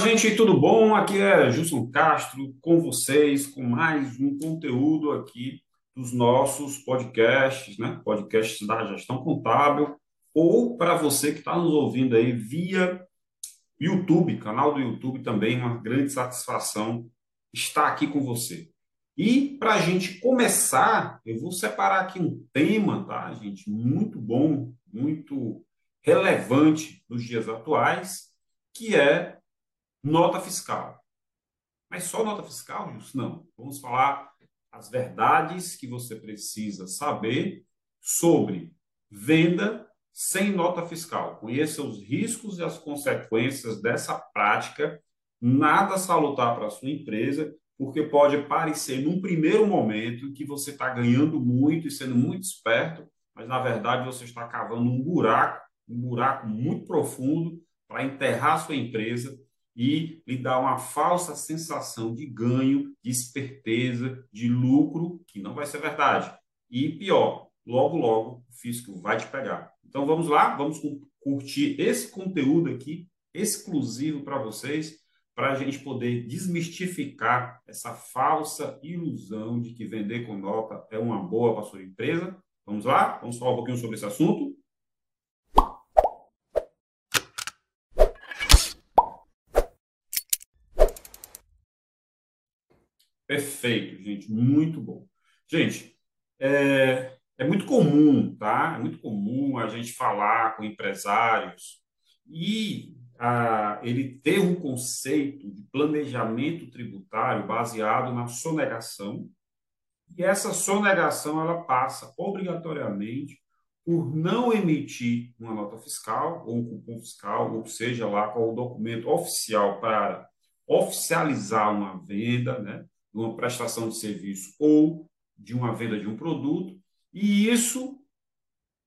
gente, tudo bom? Aqui é Gilson Castro com vocês com mais um conteúdo aqui dos nossos podcasts, né? Podcasts da gestão contábil, ou para você que está nos ouvindo aí via YouTube, canal do YouTube também, uma grande satisfação estar aqui com você. E para a gente começar, eu vou separar aqui um tema, tá, gente? Muito bom, muito relevante nos dias atuais, que é nota fiscal. Mas só nota fiscal, Wilson? Não. Vamos falar as verdades que você precisa saber sobre venda sem nota fiscal. Conheça os riscos e as consequências dessa prática, nada salutar para a sua empresa, porque pode parecer num primeiro momento que você está ganhando muito e sendo muito esperto, mas na verdade você está cavando um buraco, um buraco muito profundo para enterrar a sua empresa e lhe dá uma falsa sensação de ganho, de esperteza, de lucro, que não vai ser verdade. E pior, logo, logo o fisco vai te pegar. Então vamos lá, vamos curtir esse conteúdo aqui exclusivo para vocês, para a gente poder desmistificar essa falsa ilusão de que vender com nota é uma boa para sua empresa. Vamos lá? Vamos falar um pouquinho sobre esse assunto? Perfeito, gente, muito bom. Gente, é, é muito comum, tá? É muito comum a gente falar com empresários e a, ele ter um conceito de planejamento tributário baseado na sonegação, e essa sonegação ela passa obrigatoriamente por não emitir uma nota fiscal ou um cupom fiscal, ou seja lá qual o documento oficial para oficializar uma venda, né? De uma prestação de serviço ou de uma venda de um produto, e isso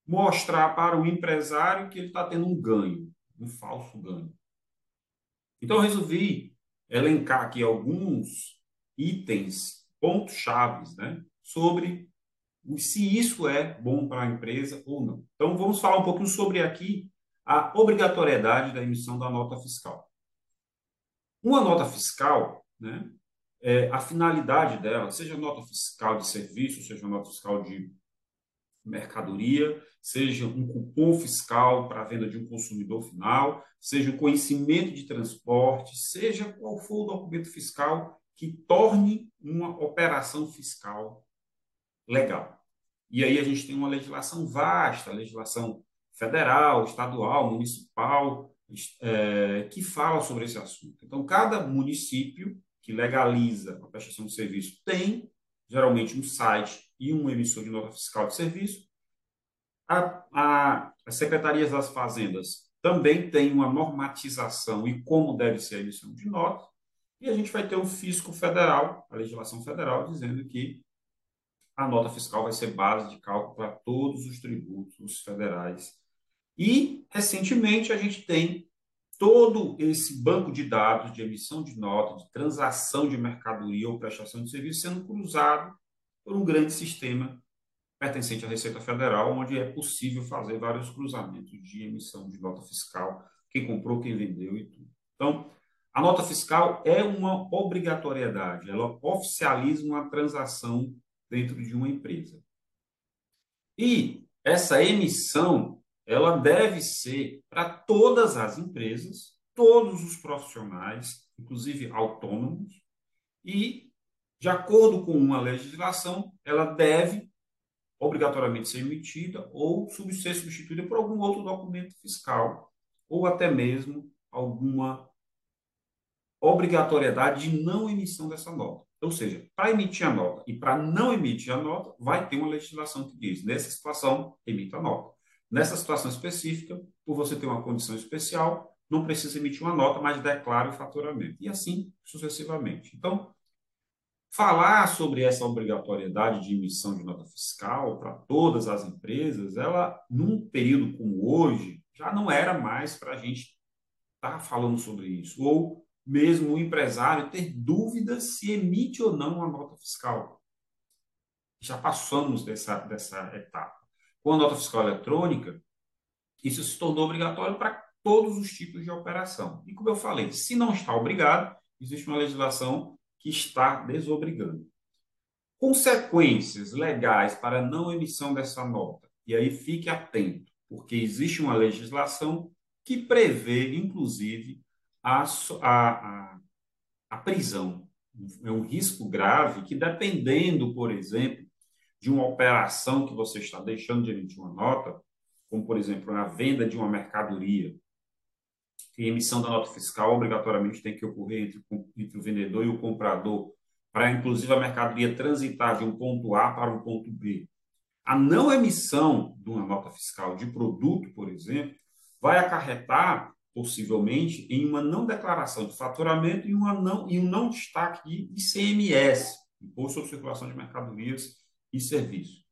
mostrar para o empresário que ele está tendo um ganho, um falso ganho. Então, resolvi elencar aqui alguns itens, pontos chaves, né, sobre se isso é bom para a empresa ou não. Então, vamos falar um pouquinho sobre aqui a obrigatoriedade da emissão da nota fiscal. Uma nota fiscal, né, é, a finalidade dela, seja nota fiscal de serviço, seja nota fiscal de mercadoria, seja um cupom fiscal para a venda de um consumidor final, seja o conhecimento de transporte, seja qual for o documento fiscal que torne uma operação fiscal legal. E aí a gente tem uma legislação vasta, legislação federal, estadual, municipal, é, que fala sobre esse assunto. Então, cada município que legaliza a prestação de serviço tem, geralmente, um site e um emissor de nota fiscal de serviço. A, a, as secretarias das fazendas também têm uma normatização e como deve ser a emissão de nota. E a gente vai ter o fisco federal, a legislação federal, dizendo que a nota fiscal vai ser base de cálculo para todos os tributos federais. E, recentemente, a gente tem todo esse banco de dados de emissão de nota, de transação de mercadoria ou prestação de serviço sendo cruzado por um grande sistema pertencente à Receita Federal, onde é possível fazer vários cruzamentos de emissão de nota fiscal, quem comprou, quem vendeu e tudo. Então, a nota fiscal é uma obrigatoriedade, ela oficializa uma transação dentro de uma empresa. E essa emissão ela deve ser para todas as empresas, todos os profissionais, inclusive autônomos, e, de acordo com uma legislação, ela deve obrigatoriamente ser emitida ou ser substituída por algum outro documento fiscal, ou até mesmo alguma obrigatoriedade de não emissão dessa nota. Ou seja, para emitir a nota e para não emitir a nota, vai ter uma legislação que diz, nessa situação, emita a nota. Nessa situação específica, por você ter uma condição especial, não precisa emitir uma nota, mas declara o faturamento. E assim sucessivamente. Então, falar sobre essa obrigatoriedade de emissão de nota fiscal para todas as empresas, ela, num período como hoje, já não era mais para a gente estar tá falando sobre isso. Ou mesmo o empresário ter dúvidas se emite ou não uma nota fiscal. Já passamos dessa, dessa etapa. Com a nota fiscal eletrônica, isso se tornou obrigatório para todos os tipos de operação. E como eu falei, se não está obrigado, existe uma legislação que está desobrigando. Consequências legais para não emissão dessa nota. E aí fique atento, porque existe uma legislação que prevê, inclusive, a, a, a prisão. É um risco grave que, dependendo, por exemplo, de uma operação que você está deixando de emitir uma nota, como, por exemplo, a venda de uma mercadoria, que a emissão da nota fiscal obrigatoriamente tem que ocorrer entre, entre o vendedor e o comprador, para, inclusive, a mercadoria transitar de um ponto A para um ponto B. A não emissão de uma nota fiscal de produto, por exemplo, vai acarretar possivelmente em uma não declaração de faturamento e, uma não, e um não destaque de ICMS, Imposto sobre Circulação de Mercadorias e Serviços.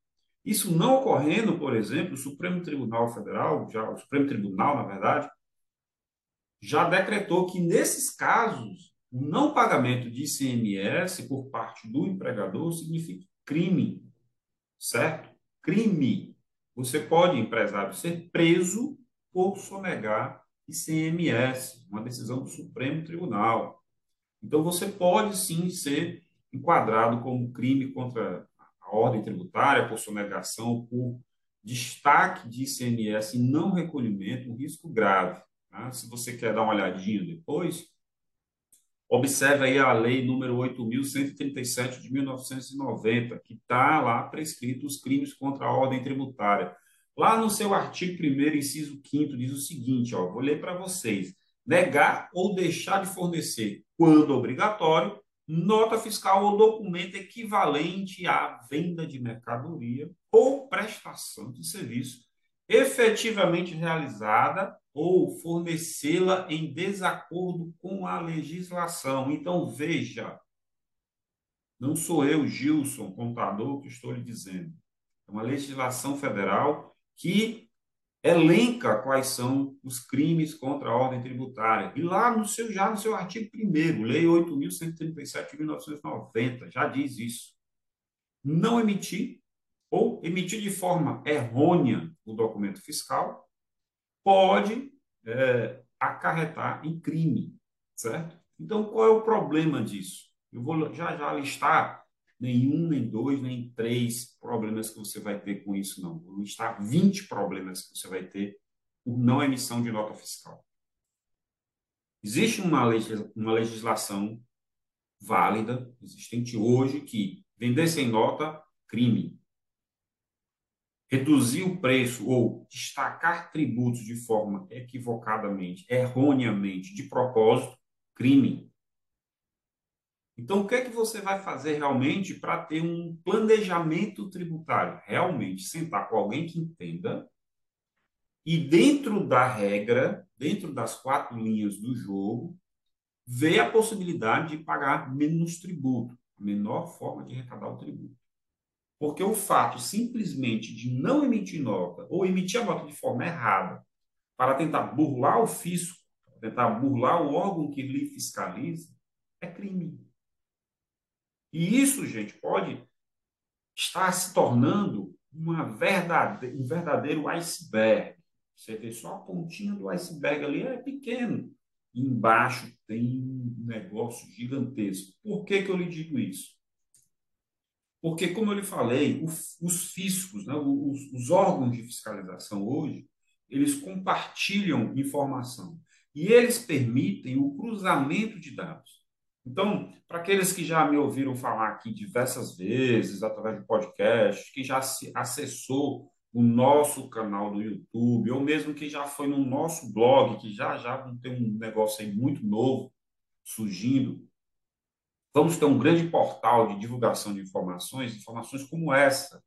Isso não ocorrendo, por exemplo, o Supremo Tribunal Federal, já, o Supremo Tribunal, na verdade, já decretou que, nesses casos, o não pagamento de ICMS por parte do empregador significa crime, certo? Crime. Você pode, empresário, ser preso por sonegar ICMS, uma decisão do Supremo Tribunal. Então, você pode sim ser enquadrado como crime contra ordem tributária, por sonegação, por destaque de ICMS e não recolhimento, um risco grave. Tá? Se você quer dar uma olhadinha depois, observe aí a lei número 8.137 de 1990, que está lá prescrito os crimes contra a ordem tributária. Lá no seu artigo 1 inciso 5 diz o seguinte, ó, vou ler para vocês. Negar ou deixar de fornecer, quando obrigatório, nota fiscal ou documento equivalente à venda de mercadoria ou prestação de serviço efetivamente realizada ou fornecê-la em desacordo com a legislação. Então, veja, não sou eu, Gilson, contador, que estou lhe dizendo. É uma legislação federal que elenca quais são os crimes contra a ordem tributária. E lá no seu já no seu artigo 1 Lei 8137 de 1990, já diz isso. Não emitir ou emitir de forma errônea o documento fiscal pode é, acarretar em crime, certo? Então, qual é o problema disso? Eu vou já já listar nenhum, nem dois, nem três problemas que você vai ter com isso, não. Vão estar 20 problemas que você vai ter por não emissão de nota fiscal. Existe uma, uma legislação válida, existente hoje, que vender sem nota, crime. Reduzir o preço ou destacar tributos de forma equivocadamente, erroneamente, de propósito, crime. Então, o que é que você vai fazer realmente para ter um planejamento tributário? Realmente sentar com alguém que entenda e, dentro da regra, dentro das quatro linhas do jogo, ver a possibilidade de pagar menos tributo, a menor forma de arrecadar o tributo. Porque o fato simplesmente de não emitir nota ou emitir a nota de forma errada para tentar burlar o fisco, tentar burlar o órgão que lhe fiscaliza, é crime. E isso, gente, pode estar se tornando uma verdade, um verdadeiro iceberg. Você vê só a pontinha do iceberg ali, é pequeno. E embaixo tem um negócio gigantesco. Por que, que eu lhe digo isso? Porque, como eu lhe falei, os, os fiscos, né, os, os órgãos de fiscalização hoje, eles compartilham informação e eles permitem o cruzamento de dados. Então, para aqueles que já me ouviram falar aqui diversas vezes, através de podcast, que já se acessou o nosso canal do YouTube, ou mesmo que já foi no nosso blog, que já já ter um negócio aí muito novo surgindo, vamos ter um grande portal de divulgação de informações, informações como essa,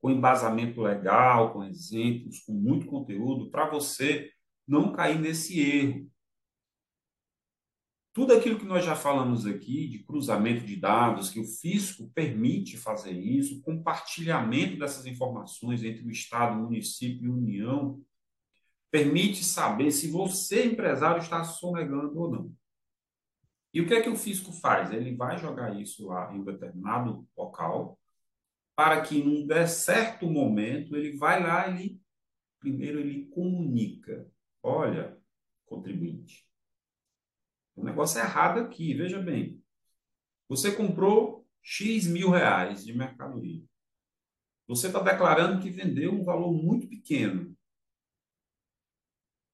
com embasamento legal, com exemplos, com muito conteúdo, para você não cair nesse erro tudo aquilo que nós já falamos aqui, de cruzamento de dados, que o fisco permite fazer isso, compartilhamento dessas informações entre o Estado, o município e a União, permite saber se você, empresário, está sonegando ou não. E o que é que o fisco faz? Ele vai jogar isso lá em um determinado local, para que, num certo momento, ele vai lá e primeiro ele comunica. Olha, contribuinte. O negócio é errado aqui, veja bem. Você comprou X mil reais de mercadoria. Você está declarando que vendeu um valor muito pequeno.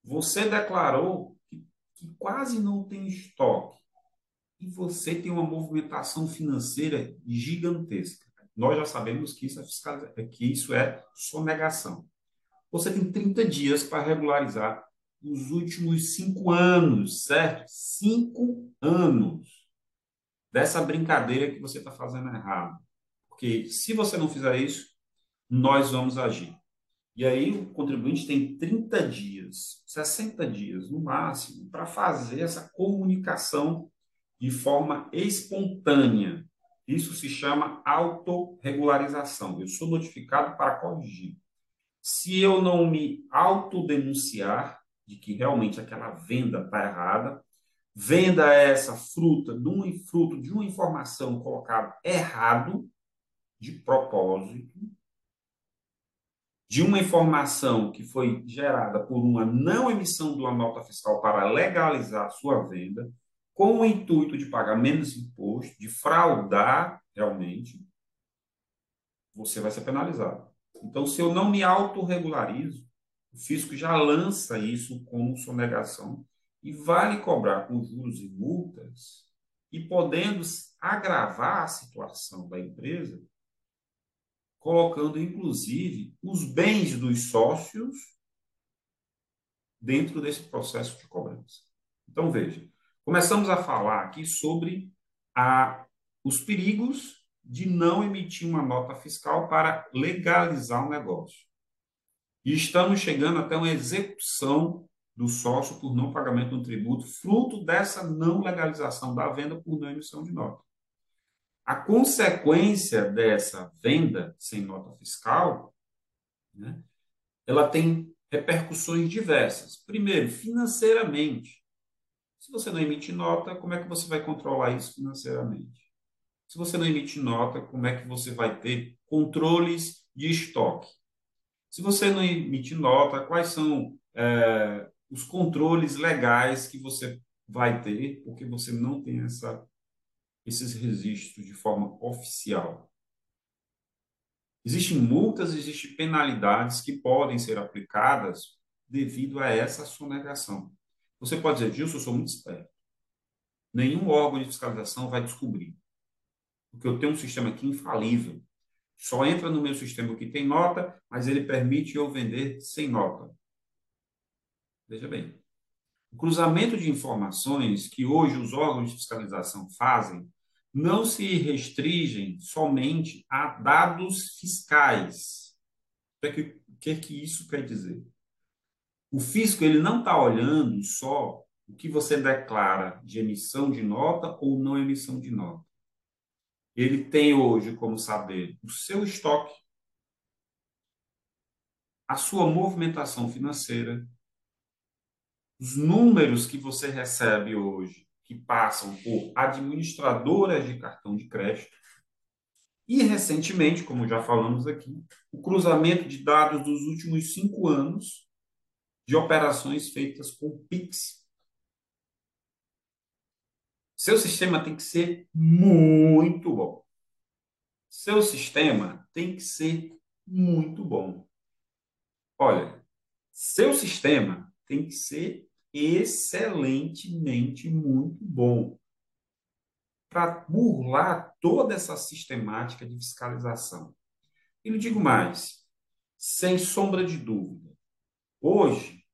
Você declarou que, que quase não tem estoque. E você tem uma movimentação financeira gigantesca. Nós já sabemos que isso é, que isso é sonegação. Você tem 30 dias para regularizar os últimos cinco anos, certo? Cinco anos dessa brincadeira que você está fazendo errado. Porque se você não fizer isso, nós vamos agir. E aí o contribuinte tem 30 dias, 60 dias no máximo, para fazer essa comunicação de forma espontânea. Isso se chama autorregularização. Eu sou notificado para corrigir. Se eu não me autodenunciar de que realmente aquela venda está errada, venda essa fruta de um fruto de uma informação colocada errado, de propósito, de uma informação que foi gerada por uma não emissão de uma nota fiscal para legalizar a sua venda, com o intuito de pagar menos imposto, de fraudar realmente, você vai ser penalizado. Então, se eu não me autorregularizo, o fisco já lança isso como sonegação e vai lhe cobrar com juros e multas e podendo agravar a situação da empresa colocando inclusive os bens dos sócios dentro desse processo de cobrança. Então veja, começamos a falar aqui sobre a, os perigos de não emitir uma nota fiscal para legalizar o negócio. E estamos chegando até uma execução do sócio por não pagamento do tributo, fruto dessa não legalização da venda por não emissão de nota. A consequência dessa venda sem nota fiscal, né, ela tem repercussões diversas. Primeiro, financeiramente. Se você não emite nota, como é que você vai controlar isso financeiramente? Se você não emite nota, como é que você vai ter controles de estoque? Se você não emite nota, quais são é, os controles legais que você vai ter, porque você não tem essa esses registros de forma oficial. Existem multas, existem penalidades que podem ser aplicadas devido a essa sonegação. Você pode dizer, Gilson, eu sou muito esperto. Nenhum órgão de fiscalização vai descobrir. Porque eu tenho um sistema aqui infalível. Só entra no meu sistema o que tem nota, mas ele permite eu vender sem nota. Veja bem. O cruzamento de informações que hoje os órgãos de fiscalização fazem não se restringem somente a dados fiscais. O que, é que, que isso quer dizer? O fisco ele não está olhando só o que você declara de emissão de nota ou não emissão de nota. Ele tem hoje como saber o seu estoque, a sua movimentação financeira, os números que você recebe hoje que passam por administradoras de cartão de crédito. E, recentemente, como já falamos aqui, o cruzamento de dados dos últimos cinco anos de operações feitas com PIX. Seu sistema tem que ser muito bom. Seu sistema tem que ser muito bom. Olha, seu sistema tem que ser excelentemente muito bom para burlar toda essa sistemática de fiscalização. E lhe digo mais, sem sombra de dúvida, hoje,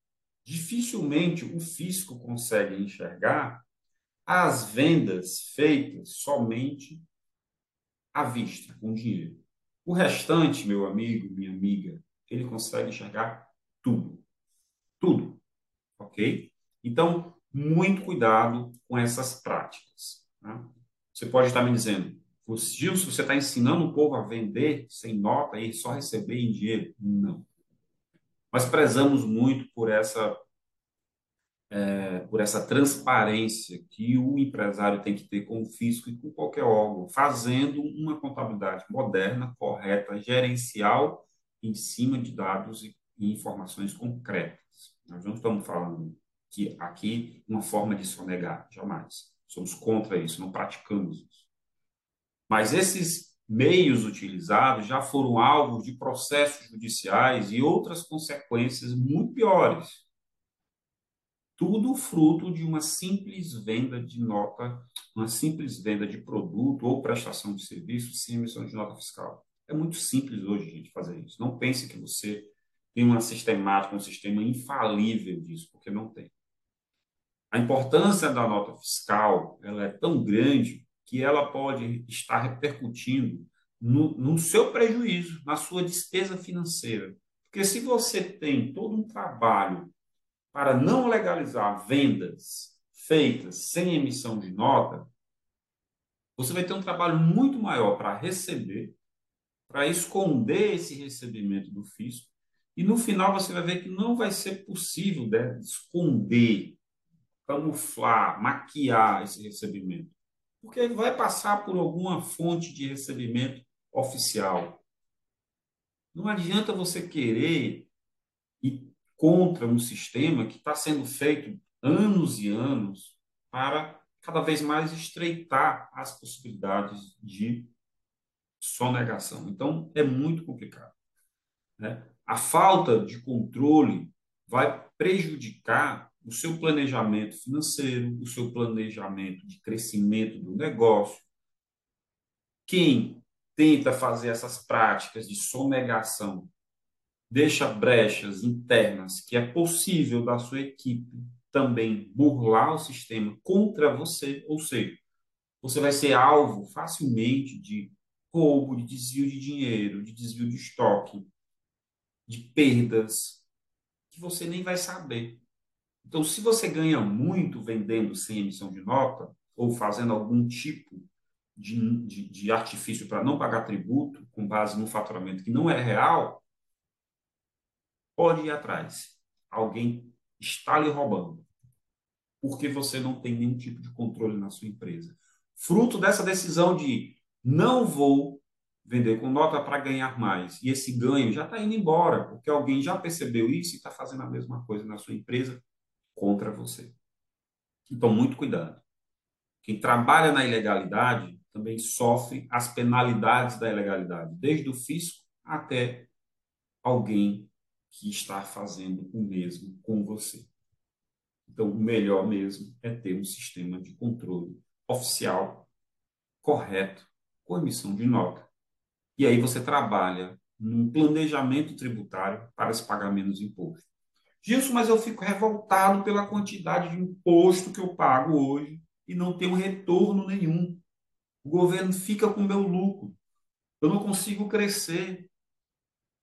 dificilmente o fisco consegue enxergar as vendas feitas somente à vista, com dinheiro. O restante, meu amigo, minha amiga, ele consegue enxergar tudo. Tudo ok? Então, muito cuidado com essas práticas. Tá? Você pode estar me dizendo, Gilson, você está ensinando o povo a vender sem nota e só receber em dinheiro? Não. Nós prezamos muito por essa é, por essa transparência que o empresário tem que ter com o fisco e com qualquer órgão, fazendo uma contabilidade moderna, correta, gerencial, em cima de dados e, e informações concretas. Nós não estamos falando que aqui uma forma de sonegar, jamais. Somos contra isso, não praticamos isso. Mas esses meios utilizados já foram alvos de processos judiciais e outras consequências muito piores. Tudo fruto de uma simples venda de nota, uma simples venda de produto ou prestação de serviço sem emissão de nota fiscal. É muito simples hoje, gente, fazer isso. Não pense que você tem uma sistemática, um sistema infalível disso, porque não tem. A importância da nota fiscal ela é tão grande que ela pode estar repercutindo no, no seu prejuízo, na sua despesa financeira. Porque se você tem todo um trabalho para não legalizar vendas feitas sem emissão de nota, você vai ter um trabalho muito maior para receber, para esconder esse recebimento do fisco, e no final você vai ver que não vai ser possível né, esconder, camuflar, maquiar esse recebimento porque ele vai passar por alguma fonte de recebimento oficial. Não adianta você querer contra um sistema que está sendo feito anos e anos para cada vez mais estreitar as possibilidades de sonegação. Então, é muito complicado. Né? A falta de controle vai prejudicar o seu planejamento financeiro, o seu planejamento de crescimento do negócio. Quem tenta fazer essas práticas de sonegação deixa brechas internas que é possível da sua equipe também burlar o sistema contra você, ou seja, você vai ser alvo facilmente de roubo, de desvio de dinheiro, de desvio de estoque, de perdas que você nem vai saber. Então, se você ganha muito vendendo sem emissão de nota, ou fazendo algum tipo de, de, de artifício para não pagar tributo, com base no faturamento que não é real, pode ir atrás. Alguém está lhe roubando. Porque você não tem nenhum tipo de controle na sua empresa. Fruto dessa decisão de não vou vender com nota para ganhar mais. E esse ganho já está indo embora, porque alguém já percebeu isso e está fazendo a mesma coisa na sua empresa contra você. Então, muito cuidado. Quem trabalha na ilegalidade também sofre as penalidades da ilegalidade, desde o fisco até alguém que está fazendo o mesmo com você. Então, o melhor mesmo é ter um sistema de controle oficial, correto, com emissão de nota. E aí você trabalha num planejamento tributário para se pagar menos imposto. Gilson, mas eu fico revoltado pela quantidade de imposto que eu pago hoje e não tenho retorno nenhum. O governo fica com o meu lucro. Eu não consigo crescer.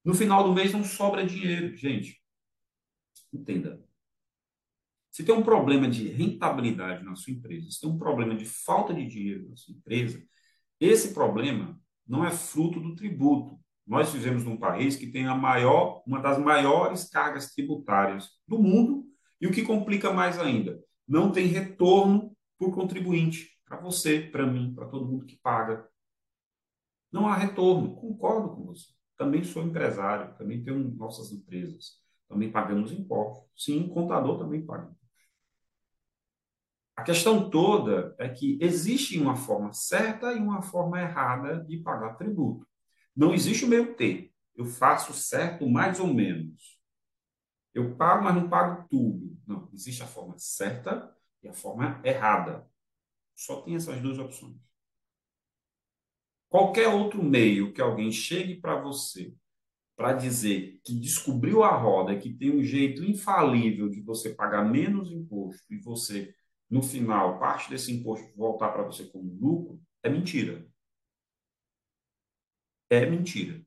No final do mês não sobra dinheiro. Gente, entenda. Se tem um problema de rentabilidade na sua empresa, se tem um problema de falta de dinheiro na sua empresa, esse problema não é fruto do tributo, nós vivemos num país que tem a maior, uma das maiores cargas tributárias do mundo e o que complica mais ainda, não tem retorno por contribuinte, para você, para mim, para todo mundo que paga. Não há retorno. Concordo com você. Também sou empresário, também tenho nossas empresas, também pagamos impostos. Sim, contador também paga. A questão toda é que existe uma forma certa e uma forma errada de pagar tributo. Não existe o meio termo. Eu faço certo mais ou menos. Eu pago, mas não pago tudo. Não, existe a forma certa e a forma errada. Só tem essas duas opções. Qualquer outro meio que alguém chegue para você para dizer que descobriu a roda, que tem um jeito infalível de você pagar menos imposto e você, no final, parte desse imposto voltar para você como lucro, é mentira é mentira.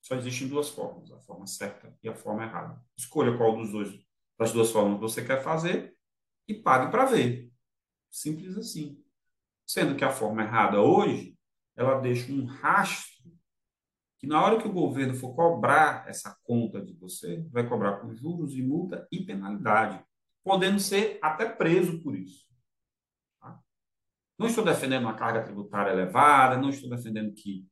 Só existem duas formas, a forma certa e a forma errada. Escolha qual dos dois, das duas formas você quer fazer e pague para ver. Simples assim. Sendo que a forma errada hoje, ela deixa um rastro que na hora que o governo for cobrar essa conta de você, vai cobrar com juros e multa e penalidade, podendo ser até preso por isso. Não estou defendendo uma carga tributária elevada, não estou defendendo que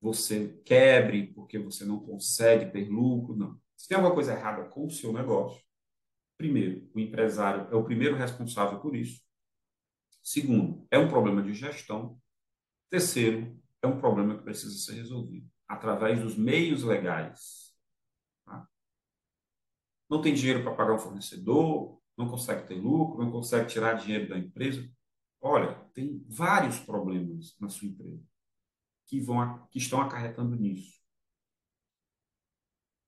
você quebre porque você não consegue ter lucro, não. Se tem alguma coisa errada com o seu negócio, primeiro, o empresário é o primeiro responsável por isso. Segundo, é um problema de gestão. Terceiro, é um problema que precisa ser resolvido através dos meios legais. Tá? Não tem dinheiro para pagar um fornecedor, não consegue ter lucro, não consegue tirar dinheiro da empresa. Olha, tem vários problemas na sua empresa que, vão, que estão acarretando nisso.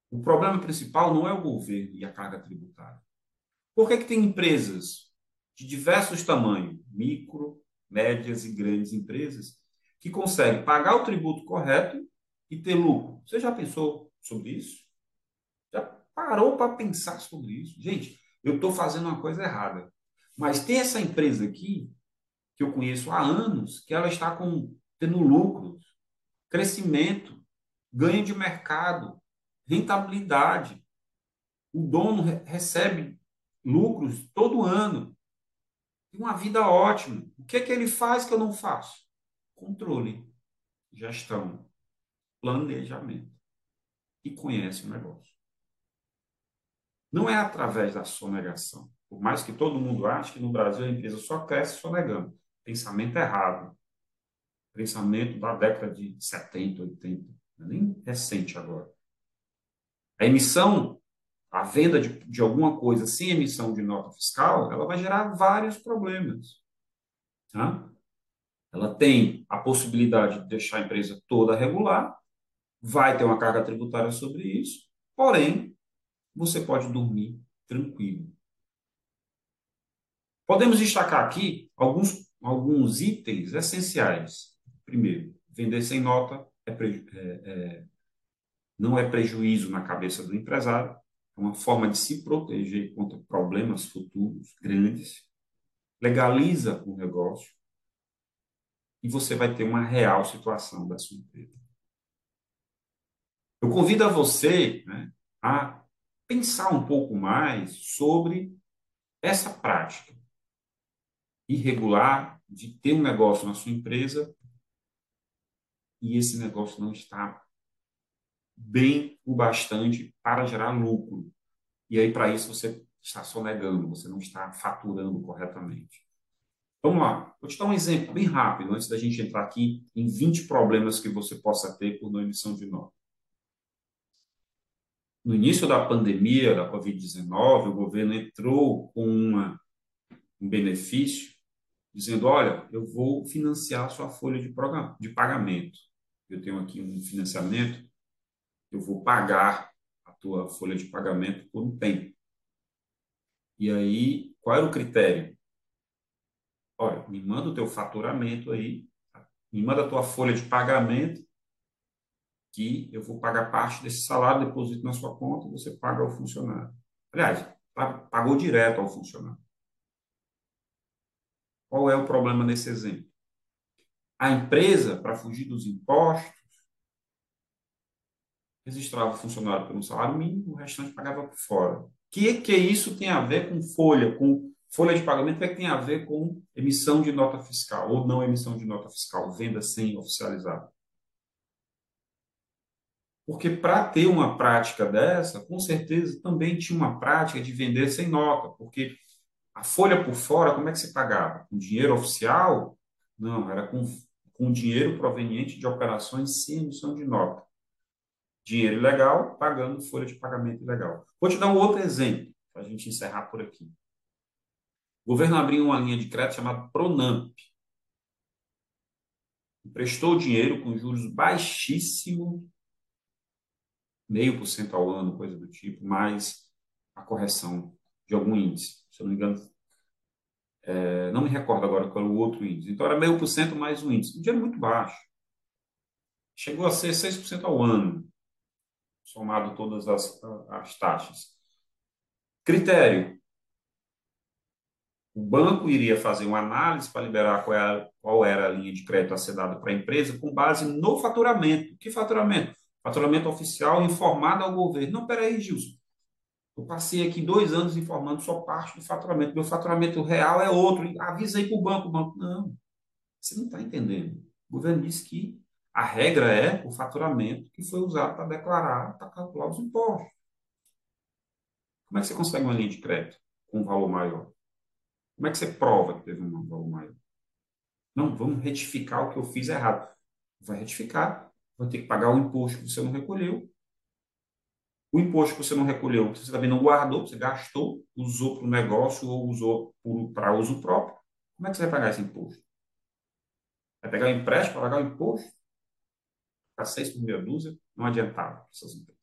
O problema principal não é o governo e a carga tributária. Por que, que tem empresas de diversos tamanhos, micro, médias e grandes empresas, que conseguem pagar o tributo correto e ter lucro? Você já pensou sobre isso? Já parou para pensar sobre isso? Gente, eu estou fazendo uma coisa errada. Mas tem essa empresa aqui, que eu conheço há anos, que ela está com, tendo lucros, crescimento, ganho de mercado, rentabilidade. O dono recebe lucros todo ano. Tem uma vida ótima. O que é que ele faz que eu não faço? Controle, gestão, planejamento. E conhece o negócio. Não é através da sonegação. Por mais que todo mundo ache que no Brasil a empresa só cresce sonegando. Pensamento errado. Pensamento da década de 70, 80. É nem recente agora. A emissão, a venda de, de alguma coisa sem emissão de nota fiscal, ela vai gerar vários problemas. Tá? Ela tem a possibilidade de deixar a empresa toda regular, vai ter uma carga tributária sobre isso, porém, você pode dormir tranquilo. Podemos destacar aqui alguns, alguns itens essenciais. Primeiro, vender sem nota é, é, é, não é prejuízo na cabeça do empresário, uma forma de se proteger contra problemas futuros grandes, legaliza o negócio. E você vai ter uma real situação da sua empresa. Eu convido a você né, a pensar um pouco mais sobre essa prática. Irregular de ter um negócio na sua empresa e esse negócio não está bem o bastante para gerar lucro. E aí, para isso, você está sonegando, você não está faturando corretamente. Vamos lá, vou te dar um exemplo bem rápido, antes da gente entrar aqui em 20 problemas que você possa ter por não emissão de nota no início da pandemia da Covid-19, o governo entrou com uma, um benefício dizendo: olha, eu vou financiar a sua folha de, programa, de pagamento. Eu tenho aqui um financiamento, eu vou pagar a tua folha de pagamento por um tempo. E aí, qual era o critério? Olha, me manda o teu faturamento aí, me manda a tua folha de pagamento que eu vou pagar parte desse salário, deposito na sua conta você paga ao funcionário. Aliás, pagou direto ao funcionário. Qual é o problema nesse exemplo? A empresa, para fugir dos impostos, registrava o funcionário pelo salário mínimo, o restante pagava por fora. O que, que isso tem a ver com folha, com folha de pagamento? O que, é que tem a ver com emissão de nota fiscal ou não emissão de nota fiscal, venda sem oficializar? Porque para ter uma prática dessa, com certeza também tinha uma prática de vender sem nota, porque a folha por fora, como é que se pagava? Com dinheiro oficial? Não, era com, com dinheiro proveniente de operações sem emissão de nota. Dinheiro legal, pagando folha de pagamento legal. Vou te dar um outro exemplo, para a gente encerrar por aqui. O governo abriu uma linha de crédito chamada Pronamp. Emprestou dinheiro com juros baixíssimos meio por cento ao ano, coisa do tipo, mais a correção de algum índice. Se eu não me engano, é, não me recordo agora qual era o outro índice. Então, era meio por cento mais um índice. Um dinheiro muito baixo. Chegou a ser 6% ao ano, somado todas as, as taxas. Critério. O banco iria fazer uma análise para liberar qual era, é qual era a linha de crédito a ser dada para a empresa com base no faturamento. Que faturamento? Faturamento oficial informado ao governo. Não, peraí, Gilson. Eu passei aqui dois anos informando só parte do faturamento. Meu faturamento real é outro. Avisa aí para o banco. O banco, não. Você não está entendendo. O governo disse que a regra é o faturamento que foi usado para declarar, para calcular os impostos. Como é que você consegue uma linha de crédito com um valor maior? Como é que você prova que teve um valor maior? Não, vamos retificar o que eu fiz errado. Vai retificar, vai ter que pagar o imposto que você não recolheu. O imposto que você não recolheu, você também não guardou, você gastou, usou para o negócio ou usou para uso próprio. Como é que você vai pagar esse imposto? Vai pegar o empréstimo para pagar o imposto? Para seis por meia dúzia, não adiantava para essas empresas.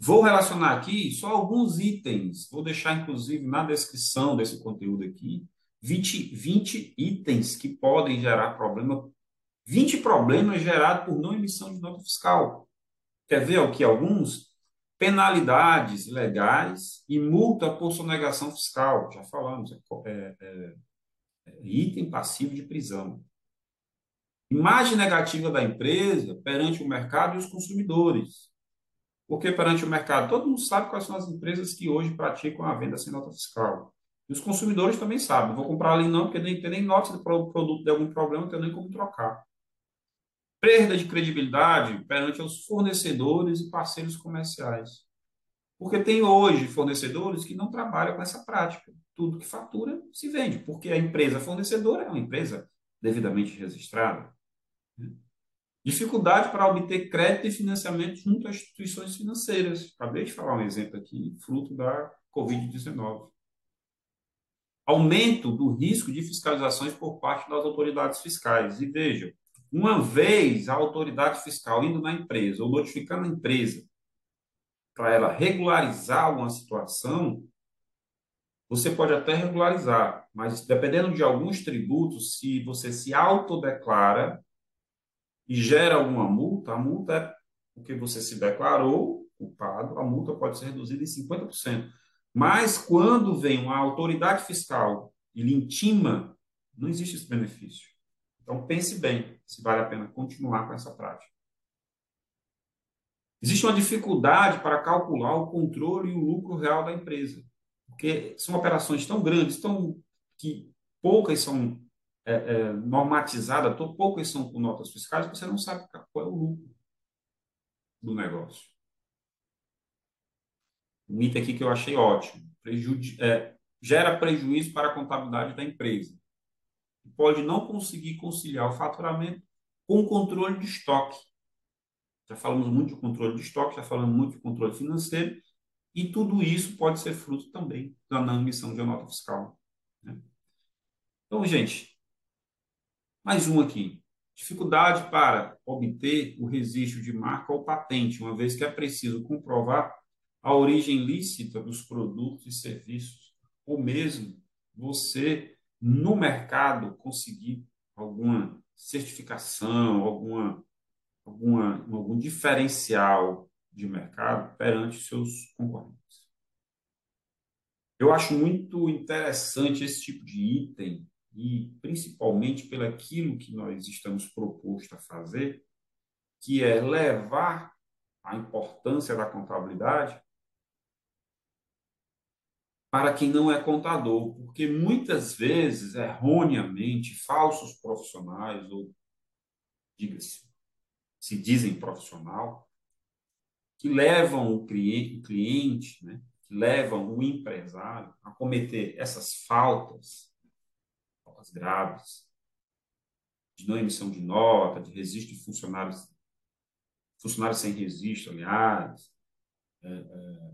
Vou relacionar aqui só alguns itens, vou deixar inclusive na descrição desse conteúdo aqui, 20, 20 itens que podem gerar problema, 20 problemas gerados por não emissão de nota fiscal. Quer ver o que alguns? Penalidades legais e multa por sonegação fiscal. Já falamos, é, é, é item passivo de prisão. Imagem negativa da empresa perante o mercado e os consumidores. Porque perante o mercado, todo mundo sabe quais são as empresas que hoje praticam a venda sem nota fiscal. E os consumidores também sabem. Vou comprar ali não, porque nem tem nem nota do produto de algum problema, não tem nem como trocar. Perda de credibilidade perante os fornecedores e parceiros comerciais. Porque tem hoje fornecedores que não trabalham com essa prática. Tudo que fatura se vende, porque a empresa fornecedora é uma empresa devidamente registrada. Dificuldade para obter crédito e financiamento junto às instituições financeiras. Acabei de falar um exemplo aqui, fruto da Covid-19. Aumento do risco de fiscalizações por parte das autoridades fiscais. E veja, uma vez a autoridade fiscal indo na empresa ou notificando a empresa para ela regularizar alguma situação, você pode até regularizar, mas dependendo de alguns tributos, se você se autodeclara, e gera alguma multa, a multa é porque você se declarou culpado, a multa pode ser reduzida em 50%. Mas quando vem uma autoridade fiscal e lhe intima, não existe esse benefício. Então pense bem se vale a pena continuar com essa prática. Existe uma dificuldade para calcular o controle e o lucro real da empresa, porque são operações tão grandes, tão que poucas são é, é, normatizada, poucas são com notas fiscais, você não sabe qual é o lucro do negócio. Um item aqui que eu achei ótimo. É, gera prejuízo para a contabilidade da empresa. Pode não conseguir conciliar o faturamento com o controle de estoque. Já falamos muito de controle de estoque, já falamos muito de controle financeiro, e tudo isso pode ser fruto também da não emissão de nota fiscal. Né? Então, gente, mais um aqui. Dificuldade para obter o registro de marca ou patente, uma vez que é preciso comprovar a origem lícita dos produtos e serviços, ou mesmo você, no mercado, conseguir alguma certificação, alguma, alguma, algum diferencial de mercado perante seus concorrentes. Eu acho muito interessante esse tipo de item e principalmente pelaquilo que nós estamos proposto a fazer, que é levar a importância da contabilidade para quem não é contador, porque muitas vezes, erroneamente, falsos profissionais, ou diga-se, se dizem profissional, que levam o cliente, o cliente né, que levam o empresário a cometer essas faltas faltas graves, de não emissão de nota, de registro de funcionários, funcionários sem registro, aliás, é, é,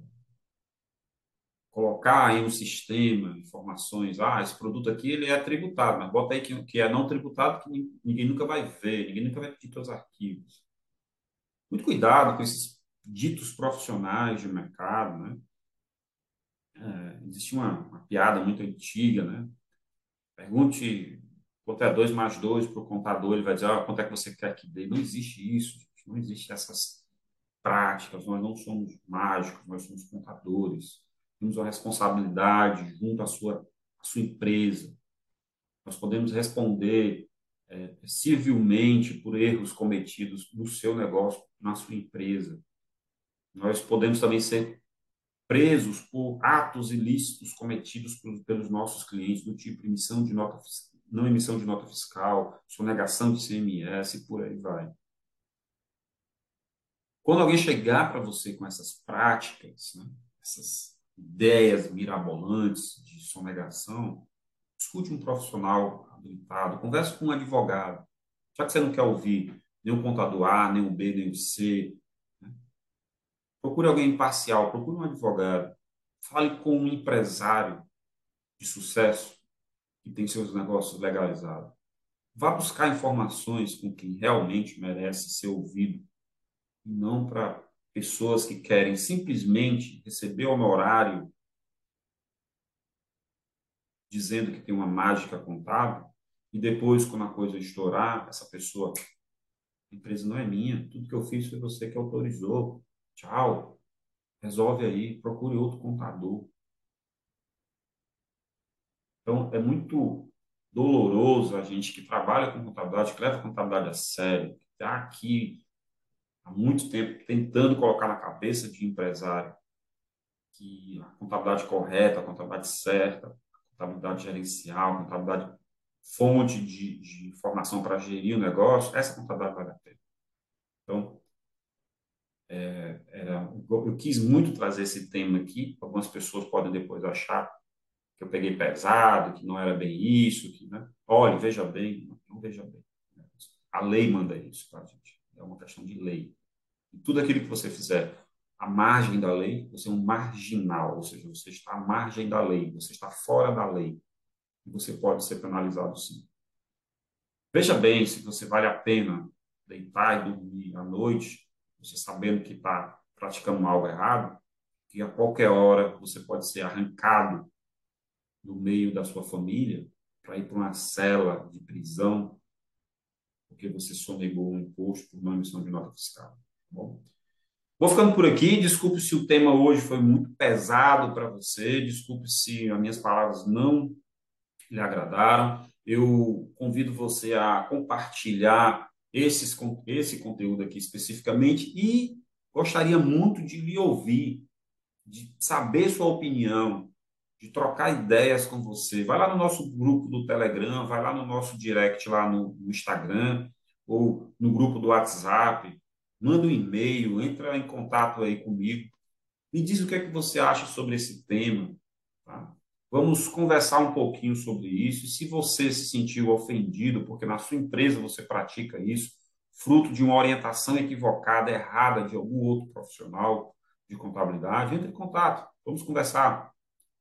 colocar em um sistema informações, ah, esse produto aqui ele é tributado, mas bota aí que, que é não tributado que ninguém nunca vai ver, ninguém nunca vai pedir os arquivos. Muito cuidado com esses ditos profissionais de mercado, né? É, existe uma, uma piada muito antiga, né? Pergunte quanto é 2 mais 2 para o contador, ele vai dizer ah, quanto é que você quer que dê. Não existe isso, gente. não existe essas práticas, nós não somos mágicos, nós somos contadores. Temos uma responsabilidade junto à sua, à sua empresa. Nós podemos responder é, civilmente por erros cometidos no seu negócio, na sua empresa. Nós podemos também ser presos por atos ilícitos cometidos pelos nossos clientes, do tipo emissão de nota, não emissão de nota fiscal, sonegação de CMS e por aí vai. Quando alguém chegar para você com essas práticas, né, essas ideias mirabolantes de sonegação, escute um profissional habilitado, converse com um advogado. Já que você não quer ouvir nem o contador A, nem o B, nem o C? Procure alguém imparcial, procure um advogado. Fale com um empresário de sucesso que tem seus negócios legalizados. Vá buscar informações com quem realmente merece ser ouvido e não para pessoas que querem simplesmente receber honorário dizendo que tem uma mágica contábil e depois, quando a coisa estourar, essa pessoa, a empresa não é minha, tudo que eu fiz foi você que autorizou. Tchau. Resolve aí, procure outro contador. Então, é muito doloroso a gente que trabalha com contabilidade, que leva a contabilidade a sério, que está aqui há muito tempo tentando colocar na cabeça de empresário que a contabilidade correta, a contabilidade certa, a contabilidade gerencial, a contabilidade fonte de, de informação para gerir o negócio, essa contabilidade vale a pena. Então, é, era, eu quis muito trazer esse tema aqui, algumas pessoas podem depois achar que eu peguei pesado, que não era bem isso, que, né? Olha, veja bem, não veja bem. A lei manda isso, tá, gente? É uma questão de lei. E tudo aquilo que você fizer à margem da lei, você é um marginal, ou seja, você está à margem da lei, você está fora da lei. E você pode ser penalizado sim. Veja bem se você vale a pena deitar e dormir à noite, você sabendo que está praticando algo errado, que a qualquer hora você pode ser arrancado no meio da sua família para ir para uma cela de prisão porque você sonegou um imposto por uma emissão de nota fiscal. Tá bom? Vou ficando por aqui. Desculpe se o tema hoje foi muito pesado para você. Desculpe se as minhas palavras não lhe agradaram. Eu convido você a compartilhar esses, esse conteúdo aqui especificamente e gostaria muito de lhe ouvir, de saber sua opinião, de trocar ideias com você. Vai lá no nosso grupo do Telegram, vai lá no nosso direct lá no, no Instagram ou no grupo do WhatsApp, manda um e-mail, entra em contato aí comigo, me diz o que é que você acha sobre esse tema, tá? Vamos conversar um pouquinho sobre isso. E se você se sentiu ofendido porque na sua empresa você pratica isso, fruto de uma orientação equivocada, errada de algum outro profissional de contabilidade, entre em contato. Vamos conversar.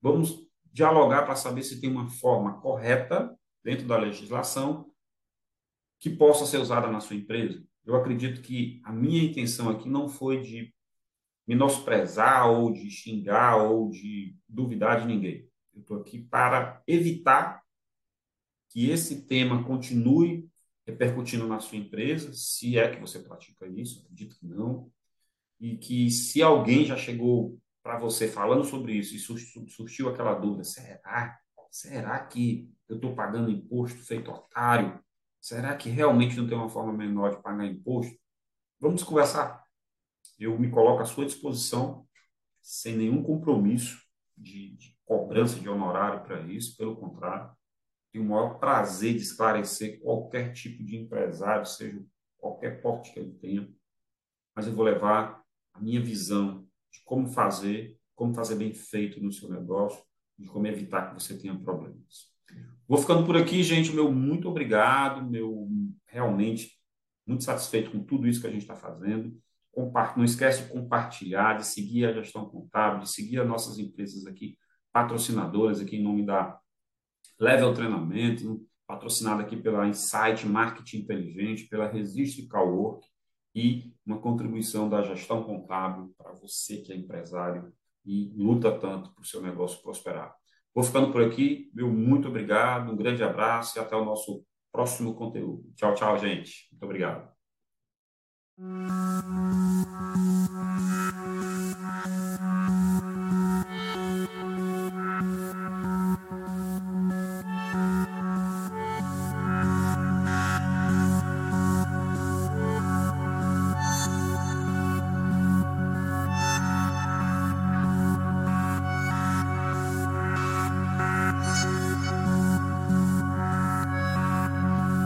Vamos dialogar para saber se tem uma forma correta dentro da legislação que possa ser usada na sua empresa. Eu acredito que a minha intenção aqui não foi de menosprezar ou de xingar ou de duvidar de ninguém. Eu estou aqui para evitar que esse tema continue repercutindo na sua empresa, se é que você pratica isso, acredito que não, e que se alguém já chegou para você falando sobre isso e surgiu aquela dúvida, será? Será que eu estou pagando imposto feito otário? Será que realmente não tem uma forma menor de pagar imposto? Vamos conversar. Eu me coloco à sua disposição, sem nenhum compromisso de, de cobrança de honorário para isso, pelo contrário, tenho o maior prazer de esclarecer qualquer tipo de empresário, seja qualquer porte que ele tenha, mas eu vou levar a minha visão de como fazer, como fazer bem feito no seu negócio, de como evitar que você tenha problemas. Vou ficando por aqui, gente. Meu muito obrigado, meu realmente muito satisfeito com tudo isso que a gente está fazendo. Não esquece de compartilhar, de seguir a gestão contábil, de seguir as nossas empresas aqui, patrocinadoras aqui em nome da Level Treinamento, patrocinada aqui pela Insight Marketing Inteligente, pela Resiste Cowork e uma contribuição da gestão contábil para você que é empresário e luta tanto para o seu negócio prosperar. Vou ficando por aqui. Meu muito obrigado, um grande abraço e até o nosso próximo conteúdo. Tchau, tchau, gente. Muito obrigado.